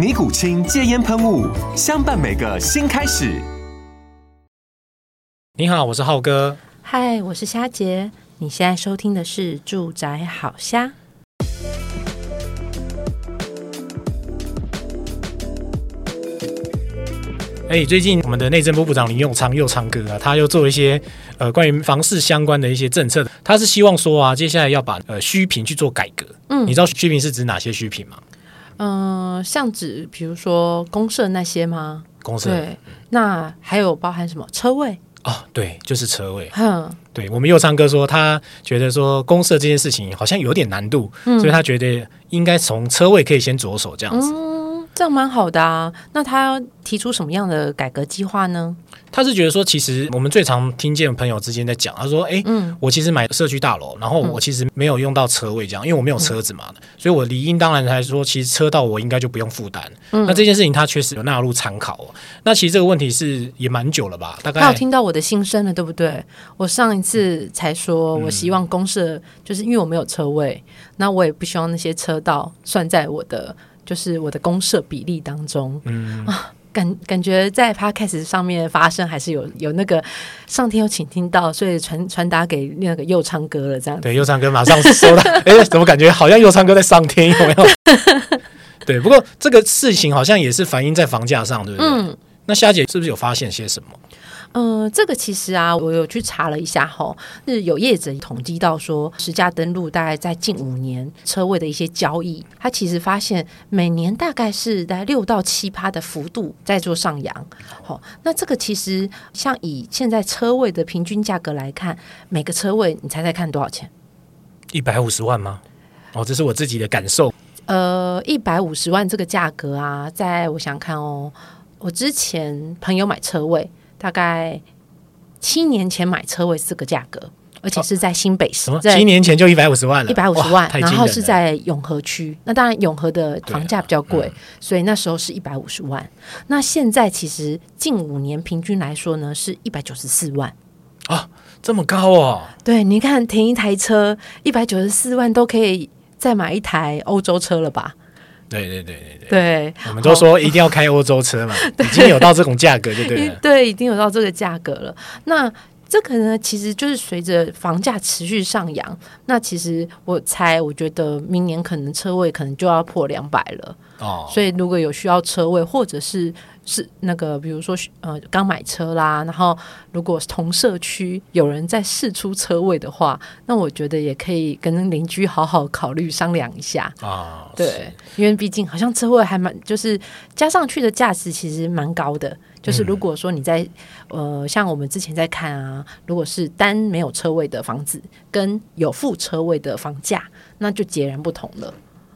尼古清戒烟喷雾，相伴每个新开始。你好，我是浩哥。嗨，我是虾杰。你现在收听的是《住宅好虾》。哎，最近我们的内政部部长林永昌又唱歌啊，他又做一些呃关于房市相关的一些政策。他是希望说啊，接下来要把呃虚坪去做改革。嗯，你知道虚坪是指哪些虚坪吗？嗯、呃，像指比如说公社那些吗？公社对，那还有包含什么车位？哦，对，就是车位。嗯，对，我们右昌哥说，他觉得说公社这件事情好像有点难度，嗯、所以他觉得应该从车位可以先着手这样子。嗯，这样蛮好的啊。那他提出什么样的改革计划呢？他是觉得说，其实我们最常听见朋友之间在讲，他说：“哎，嗯，我其实买社区大楼，然后我其实没有用到车位，这样，因为我没有车子嘛，嗯、所以我理应当然来说，其实车道我应该就不用负担。嗯、那这件事情他确实有纳入参考。那其实这个问题是也蛮久了吧？大概他有听到我的心声了，对不对？我上一次才说我希望公设，就是因为我没有车位，嗯、那我也不希望那些车道算在我的就是我的公社比例当中。嗯啊。”感感觉在 Podcast 上面发生还是有有那个上天有请听到，所以传传达给那个右昌哥了，这样。对，右昌哥马上收到。哎，怎么感觉好像右昌哥在上天有没有？对，不过这个事情好像也是反映在房价上，对不对？嗯。那夏姐是不是有发现些什么？嗯、呃，这个其实啊，我有去查了一下哈，是有业者统计到说，实价登录大概在近五年车位的一些交易，他其实发现每年大概是在六到七趴的幅度在做上扬。好，那这个其实像以现在车位的平均价格来看，每个车位你猜猜看多少钱？一百五十万吗？哦，这是我自己的感受。呃，一百五十万这个价格啊，在我想看哦，我之前朋友买车位。大概七年前买车位是这个价格，而且是在新北市。七年前就一百五十万了，一百五十万，然后是在永和区。那当然永和的房价比较贵，嗯、所以那时候是一百五十万。那现在其实近五年平均来说呢，是一百九十四万。啊，这么高哦！对，你看停一台车一百九十四万，都可以再买一台欧洲车了吧？对对对对对，对我们都说一定要开欧洲车嘛，已经有到这种价格就对了。对，已经有到这个价格了。那这个呢，其实就是随着房价持续上扬，那其实我猜，我觉得明年可能车位可能就要破两百了。哦，所以如果有需要车位，或者是。是那个，比如说，呃，刚买车啦，然后如果同社区有人在试出车位的话，那我觉得也可以跟邻居好好考虑商量一下啊。对，因为毕竟好像车位还蛮，就是加上去的价值其实蛮高的。就是如果说你在、嗯、呃，像我们之前在看啊，如果是单没有车位的房子，跟有副车位的房价，那就截然不同了。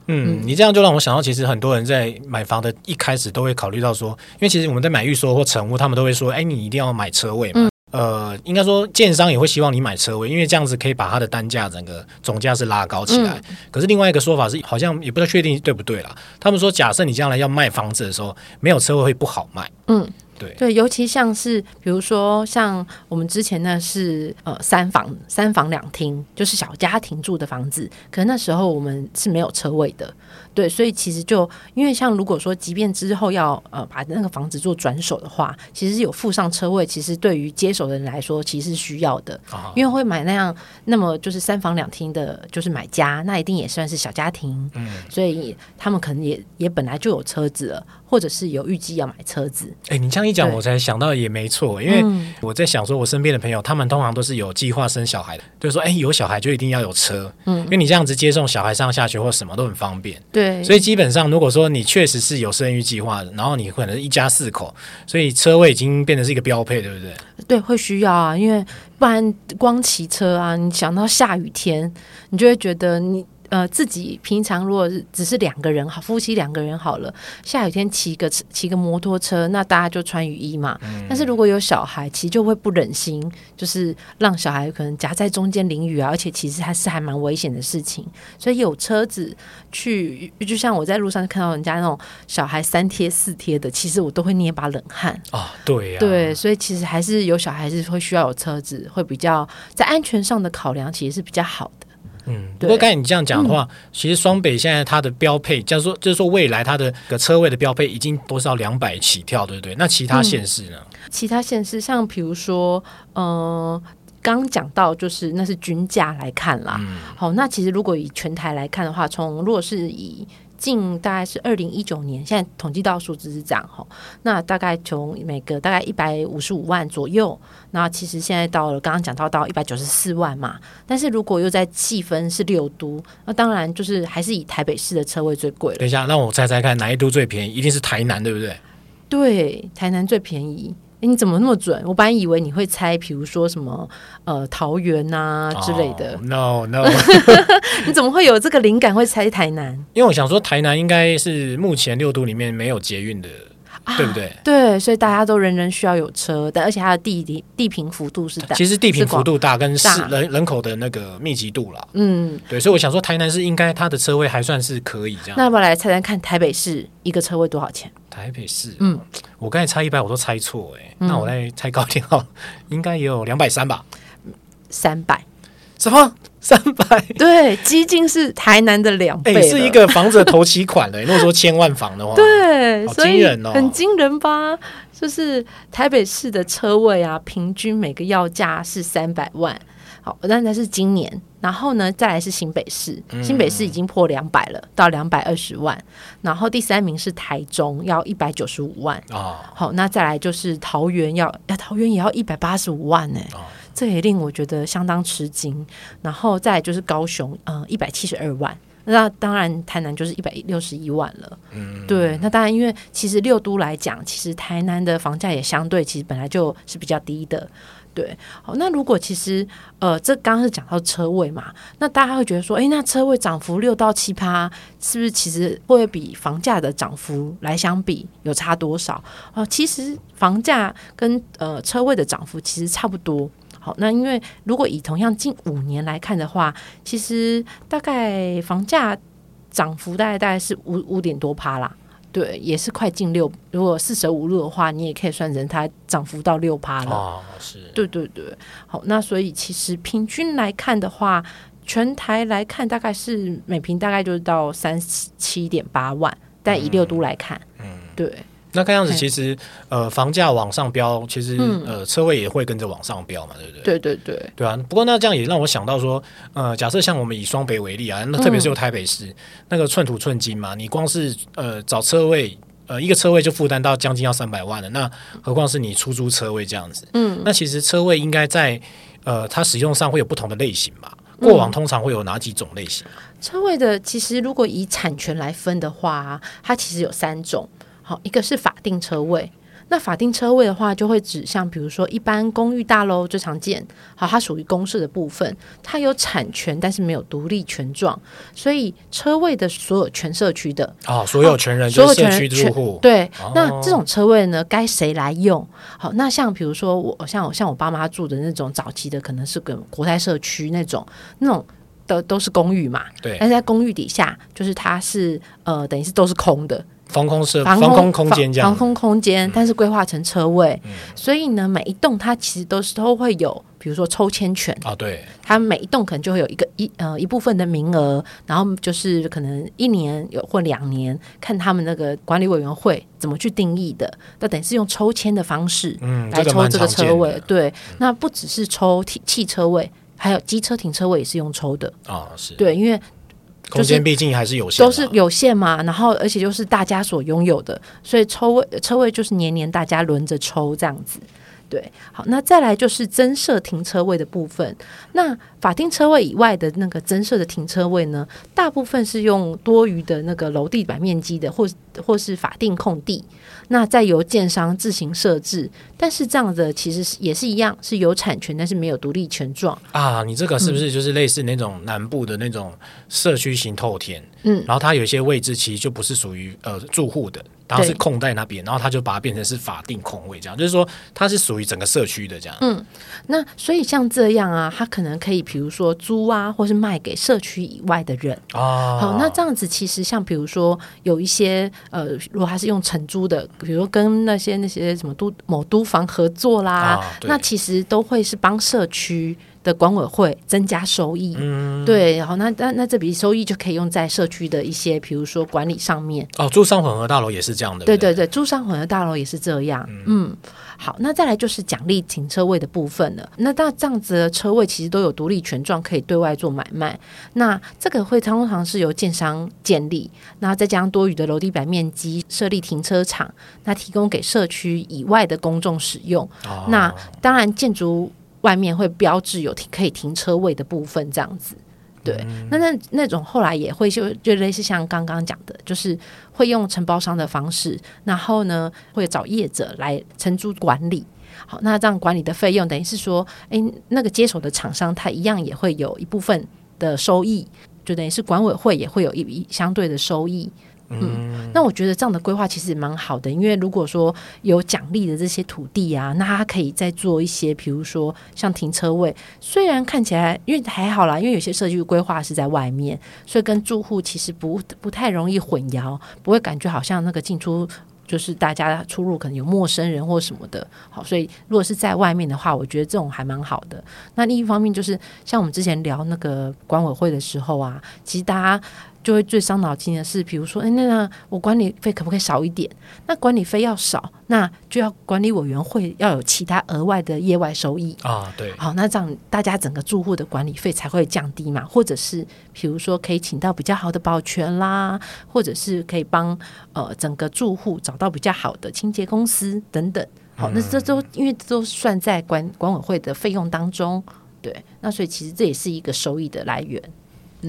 嗯，你这样就让我想到，其实很多人在买房的一开始都会考虑到说，因为其实我们在买预售或成屋，他们都会说，哎，你一定要买车位嘛。嗯、呃，应该说，建商也会希望你买车位，因为这样子可以把它的单价整个总价是拉高起来。嗯、可是另外一个说法是，好像也不太确定对不对啦。他们说，假设你将来要卖房子的时候，没有车位会不好卖。嗯。对，尤其像是比如说像我们之前呢是呃三房三房两厅，就是小家庭住的房子，可能那时候我们是没有车位的。对，所以其实就因为像如果说，即便之后要呃把那个房子做转手的话，其实有附上车位，其实对于接手的人来说，其实是需要的，啊、因为会买那样那么就是三房两厅的，就是买家，那一定也算是小家庭，嗯，所以他们可能也也本来就有车子了。或者是有预计要买车子，哎、欸，你这样一讲，我才想到也没错，因为我在想说，我身边的朋友，他们通常都是有计划生小孩的，就是说，哎、欸，有小孩就一定要有车，嗯，因为你这样子接送小孩上下学或什么都很方便，对，所以基本上，如果说你确实是有生育计划的，然后你可能是一家四口，所以车位已经变成是一个标配，对不对？对，会需要啊，因为不然光骑车啊，你想到下雨天，你就会觉得你。呃，自己平常如果是只是两个人好，夫妻两个人好了，下雨天骑个骑个摩托车，那大家就穿雨衣嘛。嗯、但是如果有小孩，其实就会不忍心，就是让小孩可能夹在中间淋雨啊，而且其实还是还蛮危险的事情。所以有车子去，就像我在路上看到人家那种小孩三贴四贴的，其实我都会捏把冷汗啊。对呀、啊，对，所以其实还是有小孩是会需要有车子，会比较在安全上的考量，其实是比较好的。嗯，不过刚才你这样讲的话，嗯、其实双北现在它的标配，就是说，就是说未来它的个车位的标配已经都是要两百起跳，对不对？那其他县市呢？嗯、其他县市像比如说，呃，刚讲到就是那是均价来看啦。嗯、好，那其实如果以全台来看的话，从如果是以近大概是二零一九年，现在统计到数字是这样哈，那大概从每个大概一百五十五万左右，那其实现在到了刚刚讲到到一百九十四万嘛，但是如果又在细分是六都，那当然就是还是以台北市的车位最贵了。等一下，让我猜猜看哪一都最便宜？一定是台南，对不对？对，台南最便宜。你怎么那么准？我本来以为你会猜，比如说什么呃桃园啊之类的。Oh, no no，你怎么会有这个灵感会猜台南？因为我想说台南应该是目前六都里面没有捷运的。啊、对不对？对，所以大家都人人需要有车，但而且它的地地地平幅度是大，其实地平幅度大跟市人人口的那个密集度啦。嗯，对，所以我想说台南市应该它的车位还算是可以这样。那我来猜猜看，台北市一个车位多少钱？台北市，嗯，我刚才猜一百，我都猜错哎、欸，嗯、那我再猜高一点哈，应该也有两百三吧，三百。什么 三百？对，基金是台南的两倍，是一个房子的头期款的。如果说千万房的话，对，好惊人哦，很惊人吧？就是台北市的车位啊，平均每个要价是三百万。好，但那是今年，然后呢，再来是新北市，新北市已经破两百了，到两百二十万。然后第三名是台中，要一百九十五万。哦，好，那再来就是桃园，要呀，桃园也要一百八十五万呢。哦。这也令我觉得相当吃惊，然后再来就是高雄，嗯，一百七十二万，那当然台南就是一百六十一万了，嗯，对，那当然因为其实六都来讲，其实台南的房价也相对其实本来就是比较低的，对，好，那如果其实呃，这刚刚是讲到车位嘛，那大家会觉得说，诶，那车位涨幅六到七趴，是不是其实会会比房价的涨幅来相比有差多少？哦，其实房价跟呃车位的涨幅其实差不多。好，那因为如果以同样近五年来看的话，其实大概房价涨幅大概大概是五五点多趴啦，对，也是快近六。如果四舍五入的话，你也可以算成它涨幅到六趴了。哦，是，对对对。好，那所以其实平均来看的话，全台来看大概是每平大概就是到三十七点八万，但以六都来看，嗯，对。那看样子，其实呃，房价往上飙，其实呃，车位也会跟着往上飙嘛，对不对？对对对，对啊。不过那这样也让我想到说，呃，假设像我们以双北为例啊，那特别是有台北市那个寸土寸金嘛，你光是呃找车位，呃一个车位就负担到将近要三百万了，那何况是你出租车位这样子？嗯，那其实车位应该在呃它使用上会有不同的类型吧？过往通常会有哪几种类型？车位的其实如果以产权来分的话，它其实有三种。好，一个是法定车位，那法定车位的话，就会指向比如说一般公寓大楼最常见。好，它属于公设的部分，它有产权，但是没有独立权状，所以车位的所有权社区的啊、哦，所有权人所有权人住户。对，哦、那这种车位呢，该谁来用？好，那像比如说我像我像我爸妈住的那种早期的，可能是跟国泰社区那种那种。都都是公寓嘛，对，但是在公寓底下，就是它是呃，等于是都是空的，防空设防空空间这样，防空空间，但是规划成车位，嗯、所以呢，每一栋它其实都是都会有，比如说抽签权。啊，对，它每一栋可能就会有一个一呃一部分的名额，然后就是可能一年有或两年，看他们那个管理委员会怎么去定义的，那等于是用抽签的方式来抽这个车位，嗯这个、对，那不只是抽汽车位，还有机车停车位也是用抽的。啊，是。对，因为。空间毕竟还是有限，都是有限嘛。然后，而且就是大家所拥有的，所以抽位车位就是年年大家轮着抽这样子。对，好，那再来就是增设停车位的部分。那法定车位以外的那个增设的停车位呢，大部分是用多余的那个楼地板面积的，或或是法定空地。那再由建商自行设置，但是这样的其实也是一样，是有产权，但是没有独立权状啊。你这个是不是就是类似那种南部的那种社区型透天？嗯，然后它有一些位置其实就不是属于呃住户的，然后是空在那边，然后他就把它变成是法定空位，这样就是说它是属于整个社区的这样。嗯，那所以像这样啊，它可能可以比如说租啊，或是卖给社区以外的人啊。好，那这样子其实像比如说有一些呃，如果他是用承租的。比如跟那些那些什么都某都房合作啦，啊、那其实都会是帮社区的管委会增加收益。嗯，对，然后那那那这笔收益就可以用在社区的一些，比如说管理上面。哦，住商混合大楼也是这样的。对对对，住商混合大楼也是这样。嗯。嗯好，那再来就是奖励停车位的部分了。那那这样子的车位其实都有独立权状，可以对外做买卖。那这个会通常是由建商建立，那再加上多余的楼地板面积设立停车场，那提供给社区以外的公众使用。哦、那当然，建筑外面会标志有停可以停车位的部分，这样子。对，那那那种后来也会就就类似像刚刚讲的，就是会用承包商的方式，然后呢会找业者来承租管理。好，那这样管理的费用等于是说，哎，那个接手的厂商他一样也会有一部分的收益，就等于是管委会也会有一一相对的收益。嗯，那我觉得这样的规划其实蛮好的，因为如果说有奖励的这些土地啊，那它可以再做一些，比如说像停车位，虽然看起来因为还好啦，因为有些社区规划是在外面，所以跟住户其实不不太容易混淆，不会感觉好像那个进出就是大家出入可能有陌生人或什么的。好，所以如果是在外面的话，我觉得这种还蛮好的。那另一方面就是像我们之前聊那个管委会的时候啊，其实大家。就会最伤脑筋的是，比如说，哎，那那我管理费可不可以少一点？那管理费要少，那就要管理委员会要有其他额外的业外收益啊。对，好，那这样大家整个住户的管理费才会降低嘛。或者是，比如说可以请到比较好的保全啦，或者是可以帮呃整个住户找到比较好的清洁公司等等。好，那这都因为都算在管管委会的费用当中。对，那所以其实这也是一个收益的来源。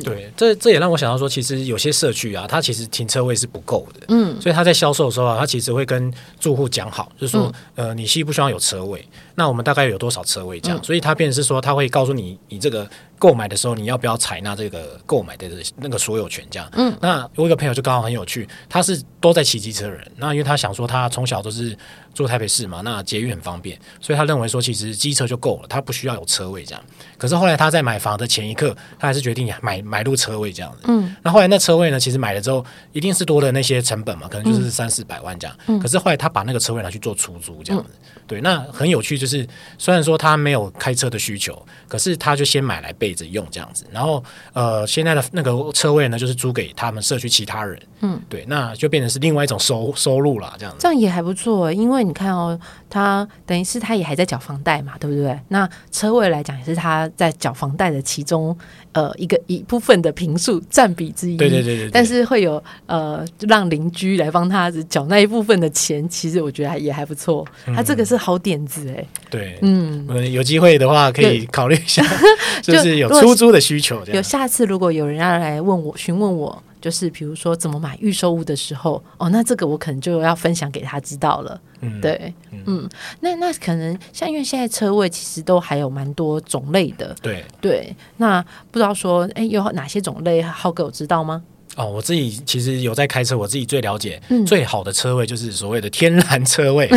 对，这这也让我想到说，其实有些社区啊，它其实停车位是不够的，嗯，所以他在销售的时候啊，他其实会跟住户讲好，就是说，嗯、呃，你需不需要有车位？那我们大概有多少车位这样？嗯、所以他便是说，他会告诉你，你这个。购买的时候，你要不要采纳这个购买的那个所有权？这样，嗯，那我一个朋友就刚好很有趣，他是都在骑机车的人，那因为他想说，他从小都是住台北市嘛，那捷运很方便，所以他认为说，其实机车就够了，他不需要有车位这样。可是后来他在买房的前一刻，他还是决定买买入车位这样子，嗯，那后来那车位呢，其实买了之后，一定是多了那些成本嘛，可能就是三四百万这样，嗯，可是后来他把那个车位拿去做出租这样子，嗯，对，那很有趣，就是虽然说他没有开车的需求，可是他就先买来备备着用这样子，然后呃，现在的那个车位呢，就是租给他们社区其他人，嗯，对，那就变成是另外一种收收入了，这样子，这样也还不错，因为你看哦，他等于是他也还在缴房贷嘛，对不对？那车位来讲也是他在缴房贷的其中呃一个一部分的平数占比之一，对对对对，但是会有呃让邻居来帮他缴那一部分的钱，其实我觉得也还不错，他这个是好点子哎，对，嗯，有机会的话可以考虑一下，就是有出。租的需求，有下次如果有人要来问我询问我，就是比如说怎么买预售屋的时候，哦，那这个我可能就要分享给他知道了。嗯，对，嗯，嗯，那那可能像因为现在车位其实都还有蛮多种类的，对对，那不知道说，哎，有哪些种类，浩哥有知道吗？哦，我自己其实有在开车，我自己最了解，嗯、最好的车位就是所谓的天然车位。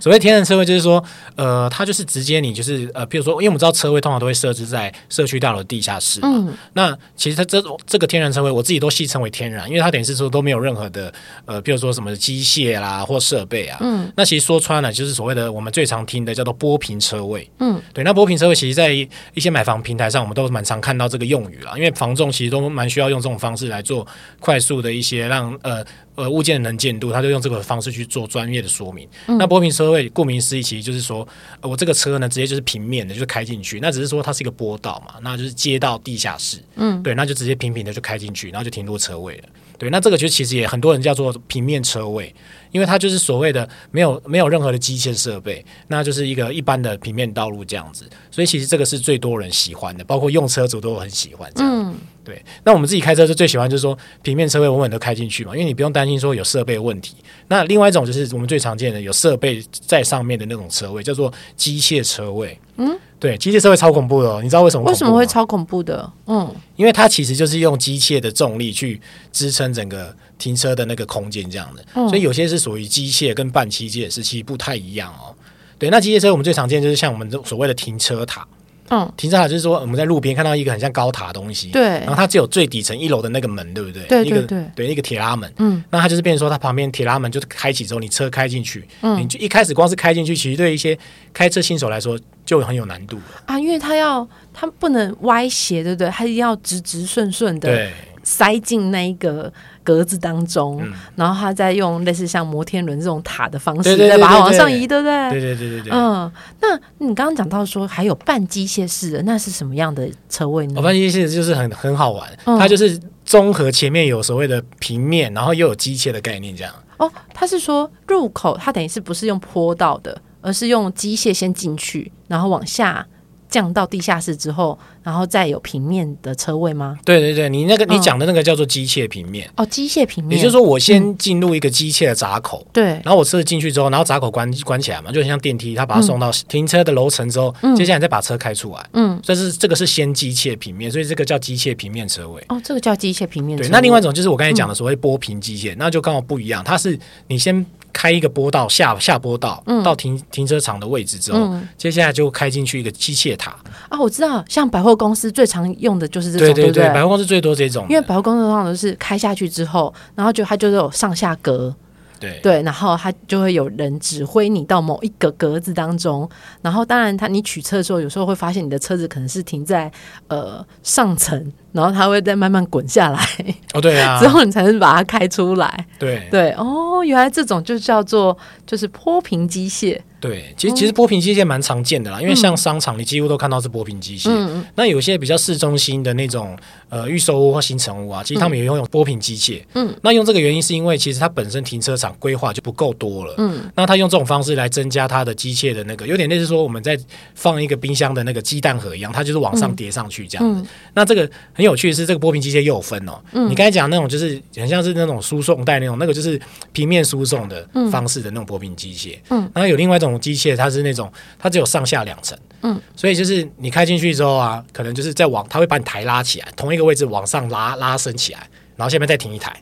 所谓天然车位，就是说，呃，它就是直接你就是呃，譬如说，因为我们知道车位通常都会设置在社区大楼地下室嘛。嗯、那其实它这这个天然车位，我自己都戏称为天然，因为它等于是说都没有任何的呃，譬如说什么机械啦或设备啊。嗯。那其实说穿了，就是所谓的我们最常听的叫做波平车位。嗯。对，那波平车位其实在一些买房平台上，我们都蛮常看到这个用语啦，因为房仲其实都蛮需要用这种方式来做。快速的一些让呃呃物件的能见度，他就用这个方式去做专业的说明。嗯、那波平车位顾名思义，其实就是说、呃、我这个车呢，直接就是平面的，就是开进去。那只是说它是一个坡道嘛，那就是接到地下室。嗯，对，那就直接平平的就开进去，然后就停落车位了。对，那这个就其实也很多人叫做平面车位，因为它就是所谓的没有没有任何的机械设备，那就是一个一般的平面道路这样子。所以其实这个是最多人喜欢的，包括用车族都很喜欢这样。嗯对，那我们自己开车就最喜欢就是说平面车位稳稳的开进去嘛，因为你不用担心说有设备问题。那另外一种就是我们最常见的有设备在上面的那种车位，叫做机械车位。嗯，对，机械车位超恐怖的哦，你知道为什么？为什么会超恐怖的？嗯，因为它其实就是用机械的重力去支撑整个停车的那个空间这样的，嗯、所以有些是属于机械跟半机械是其实不太一样哦。对，那机械车我们最常见就是像我们所谓的停车塔。嗯，停车塔就是说我们在路边看到一个很像高塔的东西，对，然后它只有最底层一楼的那个门，对不对？对对对，一个对一个铁拉门，嗯，那它就是变成说它旁边铁拉门就开启之后，你车开进去，嗯，你就一开始光是开进去，其实对一些开车新手来说就很有难度啊，因为它要它不能歪斜，对不对？它一定要直直顺顺的，对。塞进那一个格子当中，嗯、然后他再用类似像摩天轮这种塔的方式，再把它往上移，对不对？对对对对对。嗯，那你刚刚讲到说还有半机械式的，那是什么样的车位呢？哦、半机械式就是很很好玩，嗯、它就是综合前面有所谓的平面，然后又有机械的概念，这样。哦，他是说入口它等于是不是用坡道的，而是用机械先进去，然后往下。降到地下室之后，然后再有平面的车位吗？对对对，你那个、嗯、你讲的那个叫做机械平面哦，机械平面，也就是说我先进入一个机械的闸口，对、嗯，然后我车子进去之后，然后闸口关关起来嘛，就很像电梯，它把它送到停车的楼层之后，嗯、接下来再把车开出来，嗯，这是这个是先机械平面，所以这个叫机械平面车位。哦，这个叫机械平面车位。对，那另外一种就是我刚才讲的所谓波平机械，嗯、那就刚好不一样，它是你先。开一个坡道下下坡道，嗯、到停停车场的位置之后，嗯、接下来就开进去一个机械塔啊！我知道，像百货公司最常用的就是这种，对对对，对对百货公司最多这种，因为百货公司通常都是开下去之后，然后就它就是有上下格。对对，然后他就会有人指挥你到某一个格子当中，然后当然他你取车的时候，有时候会发现你的车子可能是停在呃上层，然后它会再慢慢滚下来。哦，对啊，之后你才能把它开出来。对对，哦，原来这种就叫做就是坡平机械。对，其实其实波平机械蛮常见的啦，嗯、因为像商场你几乎都看到是波平机械。嗯、那有些比较市中心的那种呃预售屋或新成屋啊，其实他们也用用波平机械。嗯，那用这个原因是因为其实它本身停车场规划就不够多了。嗯，那他用这种方式来增加它的机械的那个，有点类似说我们在放一个冰箱的那个鸡蛋盒一样，它就是往上叠上去这样子。嗯嗯、那这个很有趣的是，这个波平机械又有分哦。嗯，你刚才讲那种就是很像是那种输送带那种，那个就是平面输送的方式的那种波平机械。嗯，然后有另外一种。机械它是那种，它只有上下两层，嗯，所以就是你开进去之后啊，可能就是在往，它会把你抬拉起来，同一个位置往上拉拉伸起来，然后下面再停一台，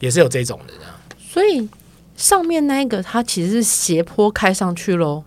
也是有这种的这样。所以上面那个它其实是斜坡开上去喽？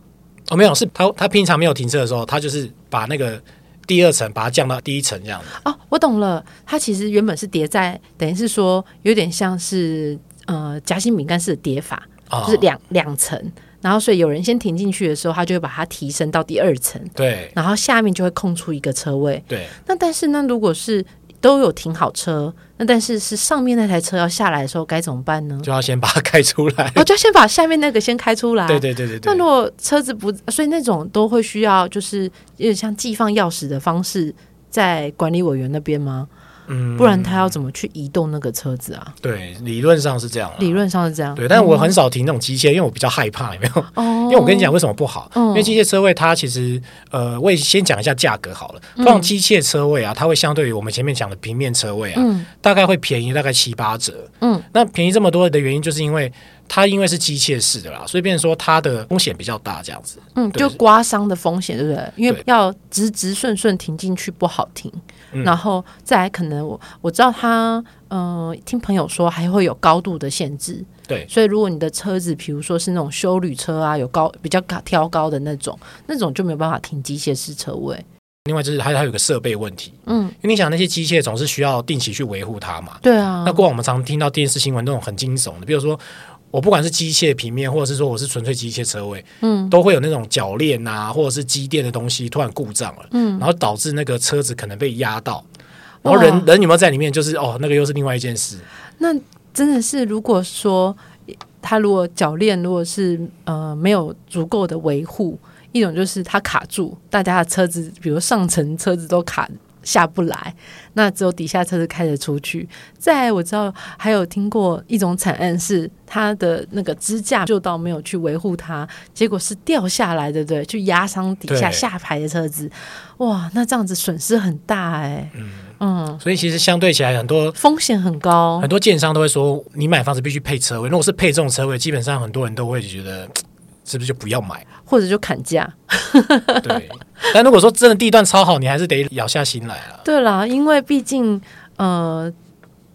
哦，没有，是它它平常没有停车的时候，它就是把那个第二层把它降到第一层这样子。哦，我懂了，它其实原本是叠在，等于是说有点像是呃夹心饼干式的叠法，哦、就是两两层。然后，所以有人先停进去的时候，他就会把它提升到第二层。对。然后下面就会空出一个车位。对。那但是呢，如果是都有停好车，那但是是上面那台车要下来的时候，该怎么办呢？就要先把它开出来。我、哦、就要先把下面那个先开出来。对对对对对。那如果车子不，所以那种都会需要，就是有点像寄放钥匙的方式，在管理委员那边吗？嗯，不然他要怎么去移动那个车子啊？对，理论上是这样。理论上是这样。对，但是我很少停那种机械，因为我比较害怕，有没有？哦。因为我跟你讲为什么不好？因为机械车位它其实，呃，我也先讲一下价格好了。放机械车位啊，它会相对于我们前面讲的平面车位啊，大概会便宜大概七八折。嗯。那便宜这么多的原因，就是因为它因为是机械式的啦，所以变成说它的风险比较大，这样子。嗯，就刮伤的风险，对不对？因为要直直顺顺停进去不好停，然后再来可能我我知道他，嗯、呃，听朋友说还会有高度的限制。对，所以如果你的车子，比如说是那种修旅车啊，有高比较高挑高的那种，那种就没有办法停机械式车位。另外就是还还有个设备问题，嗯，因为你想那些机械总是需要定期去维护它嘛。对啊。那过往我们常听到电视新闻那种很惊悚的，比如说我不管是机械平面，或者是说我是纯粹机械车位，嗯，都会有那种铰链啊，或者是机电的东西突然故障了，嗯，然后导致那个车子可能被压到，然后人人有没有在里面，就是哦，那个又是另外一件事。那真的是，如果说他如果铰链如果是呃没有足够的维护。一种就是它卡住，大家的车子，比如上层车子都卡下不来，那只有底下车子开得出去。再我知道还有听过一种惨案，是它的那个支架就到没有去维护它，结果是掉下来，对不对？去压伤底下下排的车子，哇，那这样子损失很大哎、欸。嗯嗯，所以其实相对起来，很多风险很高，很多建商都会说，你买房子必须配车位。如果是配这种车位，基本上很多人都会觉得。是不是就不要买，或者就砍价？对，但如果说真的地段超好，你还是得咬下心来了。对啦，因为毕竟呃，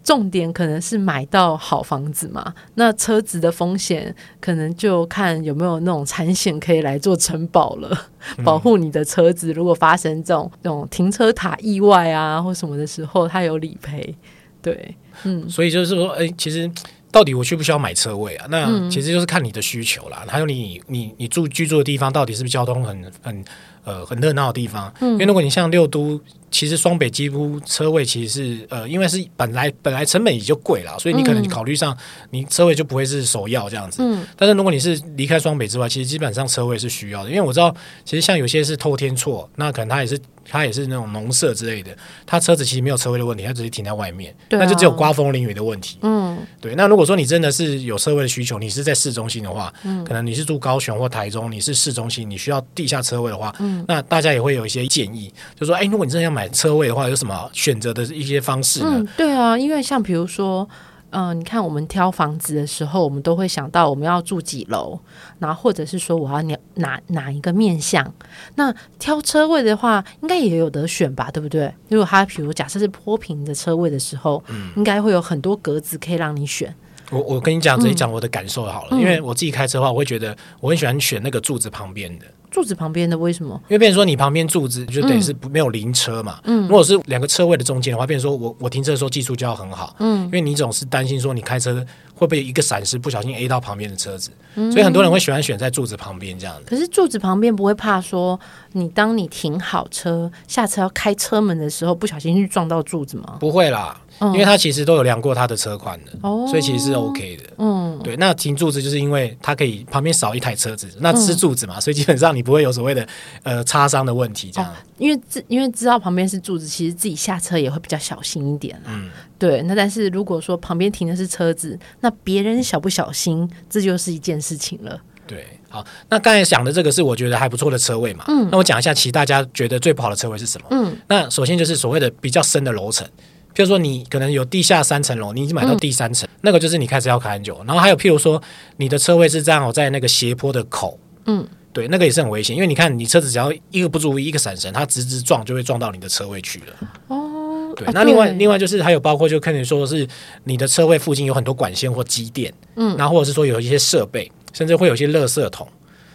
重点可能是买到好房子嘛。那车子的风险可能就看有没有那种产险可以来做承保了，保护你的车子。如果发生这种这种停车塔意外啊或什么的时候，它有理赔。对，嗯，所以就是说，哎，其实。到底我需不需要买车位啊？那其实就是看你的需求啦。还有你你你住居住的地方到底是不是交通很很呃很热闹的地方？因为如果你像六都。其实双北几乎车位其实是呃，因为是本来本来成本也就贵了，所以你可能考虑上你车位就不会是首要这样子。嗯。但是如果你是离开双北之外，其实基本上车位是需要的，因为我知道其实像有些是透天错，那可能他也是他也是那种农舍之类的，它车子其实没有车位的问题，它只是停在外面，啊，那就只有刮风淋雨的问题。嗯。对，那如果说你真的是有车位的需求，你是在市中心的话，嗯，可能你是住高雄或台中，你是市中心，你需要地下车位的话，嗯，那大家也会有一些建议，就说，哎，如果你真的要买车位的话，有什么选择的一些方式呢？嗯，对啊，因为像比如说，嗯、呃，你看我们挑房子的时候，我们都会想到我们要住几楼，然后或者是说我要哪哪哪一个面向。那挑车位的话，应该也有得选吧，对不对？如果它比如假设是坡平的车位的时候，嗯，应该会有很多格子可以让你选。我我跟你讲，直接讲我的感受好了，嗯，因为我自己开车的话，我会觉得我很喜欢选那个柱子旁边的。柱子旁边的为什么？因为变成说你旁边柱子就等于是没有临车嘛。嗯，如果是两个车位的中间的话，变成说我我停车的时候技术就要很好。嗯，因为你总是担心说你开车会不会一个闪失不小心 A 到旁边的车子，嗯，所以很多人会喜欢选在柱子旁边这样子。可是柱子旁边不会怕说你当你停好车下车要开车门的时候不小心去撞到柱子吗？不会啦。因为它其实都有量过它的车宽的，哦，所以其实是 OK 的。嗯，对，那停柱子就是因为它可以旁边少一台车子，那是柱子嘛，所以基本上你不会有所谓的呃擦伤的问题。这样，哦，因为知因为知道旁边是柱子，其实自己下车也会比较小心一点。嗯，对。那但是如果说旁边停的是车子，那别人小不小心，这就是一件事情了。对，好，那刚才讲的这个是我觉得还不错的车位嘛。嗯，那我讲一下，其实大家觉得最不好的车位是什么？嗯，那首先就是所谓的比较深的楼层。譬如说，你可能有地下三层楼，你已经买到第三层，嗯，那个就是你开始要开很久。然后还有，譬如说，你的车位是这样，在那个斜坡的口，嗯，对，那个也是很危险，因为你看，你车子只要一个不注意，一个闪神，它直直撞就会撞到你的车位去了。哦，对，那另外，啊，另外就是还有包括，就可能说是你的车位附近有很多管线或机电，嗯，然后或者是说有一些设备，甚至会有一些垃圾桶，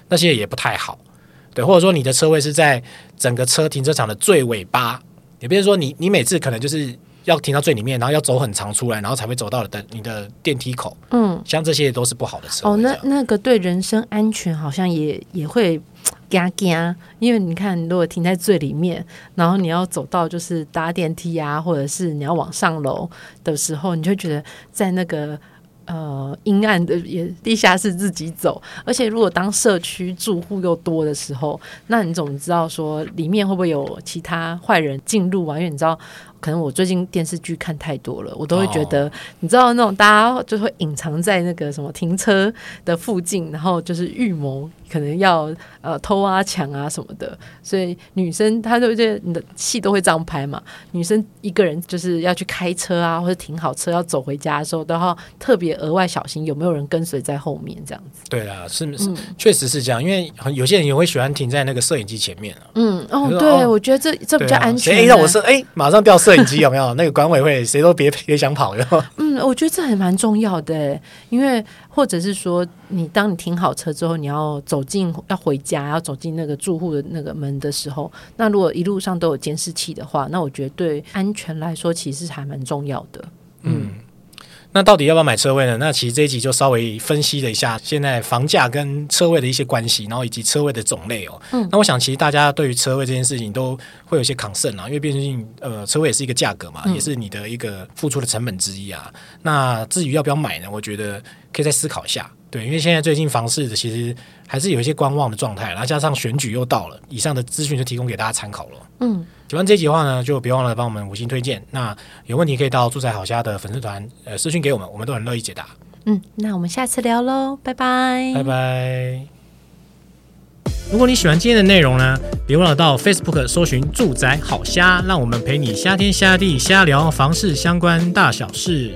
那些也不太好。对，或者说你的车位是在整个车停车场的最尾巴，也比如说你你每次可能就是。要停到最里面，然后要走很长出来，然后才会走到的你的电梯口。嗯，像这些都是不好的车。哦，那那个对人身安全好像也也会嘎嘎，因为你看，如果停在最里面，然后你要走到就是搭电梯啊，或者是你要往上楼的时候，你就觉得在那个。呃，阴暗的也地下室自己走，而且如果当社区住户又多的时候，那你怎么知道说里面会不会有其他坏人进入啊？因为你知道可能我最近电视剧看太多了，我都会觉得，哦、你知道那种大家就会隐藏在那个什么停车的附近，然后就是预谋。可能要呃偷啊抢啊什么的，所以女生她都觉得你的戏都会这样拍嘛。女生一个人就是要去开车啊，或者停好车要走回家的时候，都要特别额外小心有没有人跟随在后面这样子。对啊，是是，嗯、确实是这样，因为有些人也会喜欢停在那个摄影机前面啊。嗯哦，对，哦、我觉得这这比较安全。谁让我是哎，马上掉摄影机有没有？那个管委会谁都别别想跑哟。嗯，我觉得这还蛮重要的，因为或者是说你当你停好车之后，你要走。进要回家，要走进那个住户的那个门的时候，那如果一路上都有监视器的话，那我觉得对安全来说其实还蛮重要的。嗯，那到底要不要买车位呢？那其实这一集就稍微分析了一下现在房价跟车位的一些关系，然后以及车位的种类哦。嗯，那我想其实大家对于车位这件事情都会有一些 concern 啊，因为毕竟呃车位也是一个价格嘛，嗯、也是你的一个付出的成本之一啊。那至于要不要买呢？我觉得可以再思考一下。对，因为现在最近房市的其实还是有一些观望的状态，然后加上选举又到了，以上的资讯就提供给大家参考了。嗯，喜欢这集的话呢，就别忘了帮我们五星推荐。那有问题可以到住宅好虾的粉丝团呃私讯给我们，我们都很乐意解答。嗯，那我们下次聊喽，拜拜，拜拜。如果你喜欢今天的内容呢，别忘了到 Facebook 搜寻住宅好虾，让我们陪你瞎天瞎地瞎聊房事相关大小事。